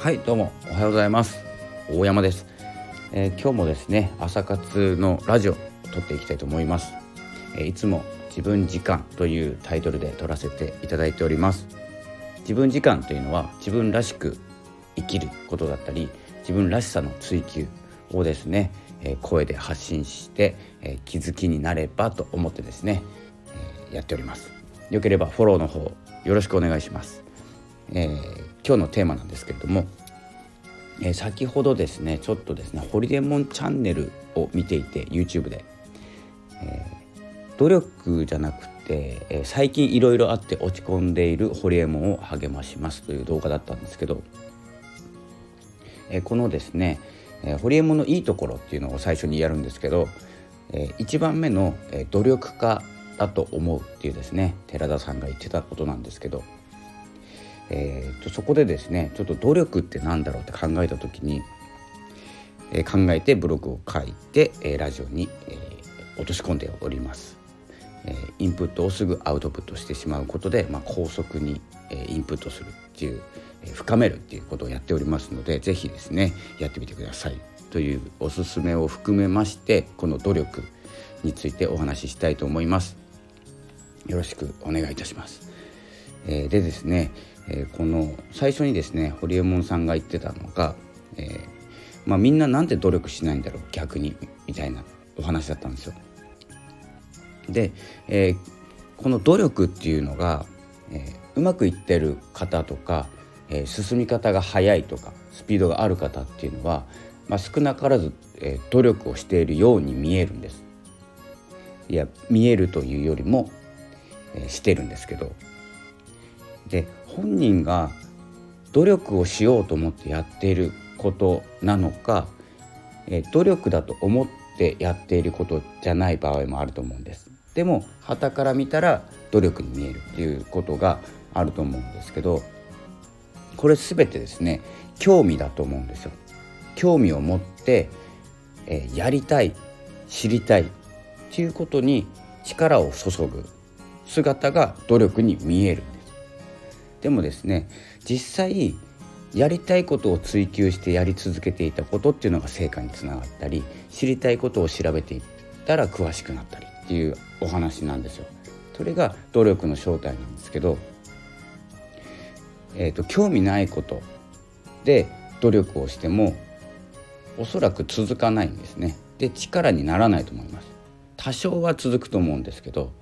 はいどうもおはようございます。大山です、えー、今日もですね朝活のラジオ撮っていきたいと思います、えー、いつも自分時間というタイトルで撮らせていただいております。自分時間というのは自分らしく生きることだったり自分らしさの追求をですね、えー、声で発信して、え気づきになればと思ってですね、えやっております。よければフォローの方よろしくお願いします、えー、今日のテーマなんですけれども、えー、先ほどですねちょっとですねホリデモンチャンネルを見ていて YouTube で、えー、努力じゃなくて、え最近いろいろあって落ち込んでいるホリエモンを励ましますという動画だったんですけど、えこのですね、えホリエモンのいいところっていうのを最初にやるんですけど、え1番目の、え努力家だと思うっていうですね寺田さんが言ってたことなんですけど、えーと、そこでですねちょっと努力って何だろうって考えた時に、えー、考えてブログを書いて、えー、ラジオに、えー、落とし込んでおります。えー、インプットをすぐアウトプットしてしまうことで、まあ、高速に、えー、インプットするっていう、えー、深めるっていうことをやっておりますので是非ですねやってみてくださいというおすすめを含めましてこの努力についてお話ししたいと思います。よろしくお願いいたします。えー、でですね、えー、この最初にですね堀エモ門さんが言ってたのが、えー、まあ、みんななんで努力しないんだろう逆にみたいなお話だったんですよ。で、えこの努力っていうのが、えうまくいってる方とか、え進み方が速いとかスピードがある方っていうのは、まあ、少なからず、え努力をしているように見えるんです。いや見えるというよりもえしてるんですけどで本人が努力をしようと思ってやっていることなのか、え努力だと思ってやっていることじゃない場合もあると思うんです。でも旗から見たら努力に見えるっていうことがあると思うんですけどこれ全てですね興味だと思うんですよ。興味を持って、えー、やりたい知りたいっていうことに力を注ぐ姿が努力に見えるでもですね実際やりたいことを追求してやり続けていたことっていうのが成果につながったり知りたいことを調べていったら詳しくなったりっていうお話なんですよ。それが努力の正体なんですけど、えーと、興味ないことで努力をしてもおそらく続かないんですね。で力にならないと思います。多少は続くと思うんですけど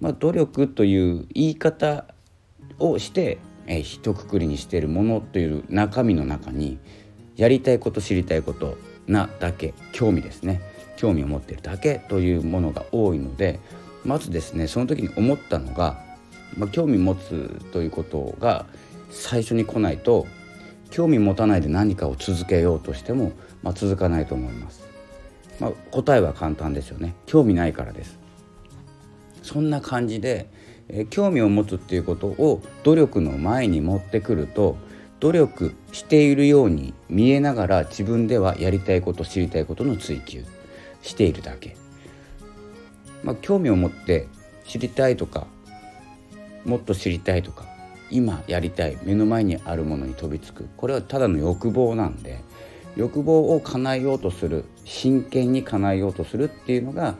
まあ、努力という言い方をして、えー、一括りにしているものという中身の中にやりたいこと知りたいことなだけ興味ですね。興味を持っているだけというものが多いのでまずですねその時に思ったのが、まあ、興味持つということが最初に来ないと興味持たないで何かを続けようとしても、まあ、続かないと思います。まあ、答えは簡単ですよね。興味ないからです。そんな感じで、え興味を持つっていうことを努力の前に持ってくると努力しているように見えながら自分ではやりたいこと知りたいことの追求しているだけ。まあ、興味を持って知りたいとかもっと知りたいとか今やりたい目の前にあるものに飛びつくこれはただの欲望なんで欲望を叶えようとする真剣に叶えようとするっていうのが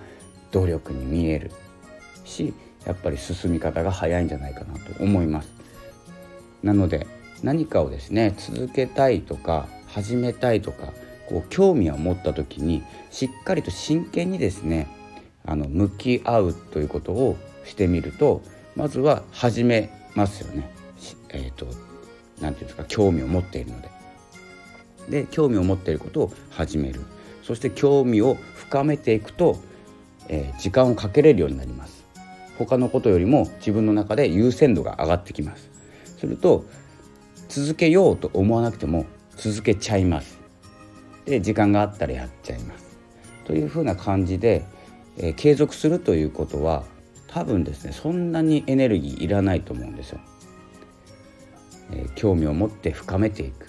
努力に見えるしやっぱり進み方が早いんじゃないかなと思います。なので何かをですね続けたいとか始めたいとかこう興味を持った時にしっかりと真剣にですねあの向き合うということをしてみるとまずは始めますよね。えーと、なんていうんですか興味を持っているので。で興味を持っていることを始めるそして興味を深めていくと、えー、時間をかけれるようになります。他のことよりも自分の中で優先度が上がってきます。すると続けようと思わなくても続けちゃいます。で時間があったらやっちゃいます。というふうな感じで、えー、継続するということは多分ですねそんなにエネルギーいらないと思うんですよ、えー、興味を持って深めていく。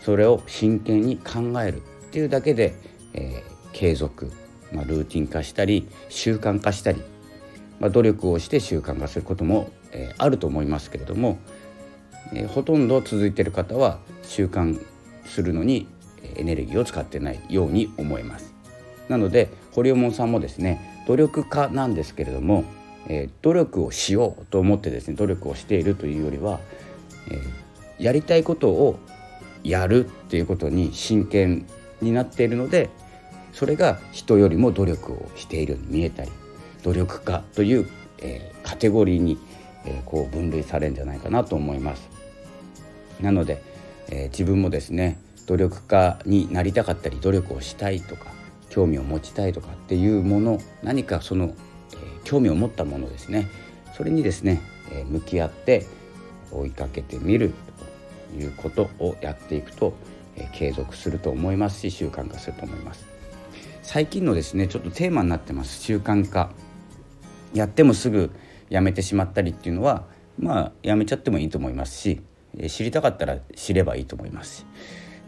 それを真剣に考える。っていうだけで、えー、継続、まあ、ルーティン化したり習慣化したり。まあ、努力をして習慣化することも、えー、あると思いますけれどもえー、ほとんど続いている方は習慣するのにエネルギーを使ってないように思います。なので堀尾門さんもですね努力家なんですけれども、えー、努力をしようと思ってですね努力をしているというよりは、えー、やりたいことをやるっていうことに真剣になっているのでそれが人よりも努力をしているように見えたり努力家という、えー、カテゴリーに、えー、こう分類されるんじゃないかなと思います。なので、えー、自分もですね努力家になりたかったり努力をしたいとか興味を持ちたいとかっていうもの何かその、えー、興味を持ったものですね。それにですね、えー、向き合って追いかけてみるということをやっていくと、えー、継続すると思いますし習慣化すると思います。最近のですねちょっとテーマになってます習慣化。やってもすぐやめてしまったりっていうのはまあやめちゃってもいいと思いますし知りたかったら知ればいいと思いますし、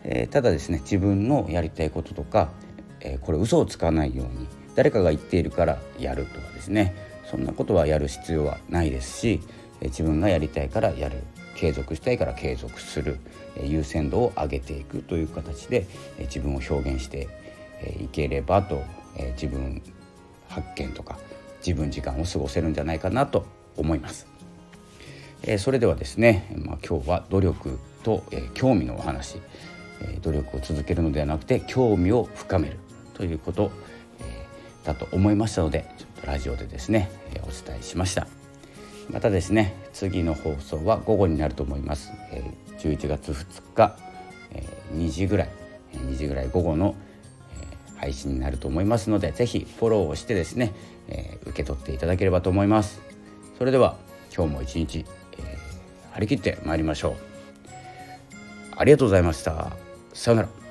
えー、ただですね自分のやりたいこととか、えー、これ嘘をつかないように誰かが言っているからやるとかですねそんなことはやる必要はないですし、えー、自分がやりたいからやる継続したいから継続する、えー、優先度を上げていくという形で、えー、自分を表現していければと、えー、自分発見とか自分時間を過ごせるんじゃないかなと思います。えー、それではですね、まあ、今日は努力と、えー、興味のお話、えー、努力を続けるのではなくて興味を深めるということ、えー、だと思いましたのでちょっとラジオでですね、えー、お伝えしましたまたですね次の放送は午後になると思います、えー、11月2日、えー、2時ぐらい2時ぐらい午後の、配信になると思いますので是非フォローをしてですね、えー、受け取っていただければと思います。それでは今日も一日え張り切ってまいりましょう。ありがとうございました。さようなら。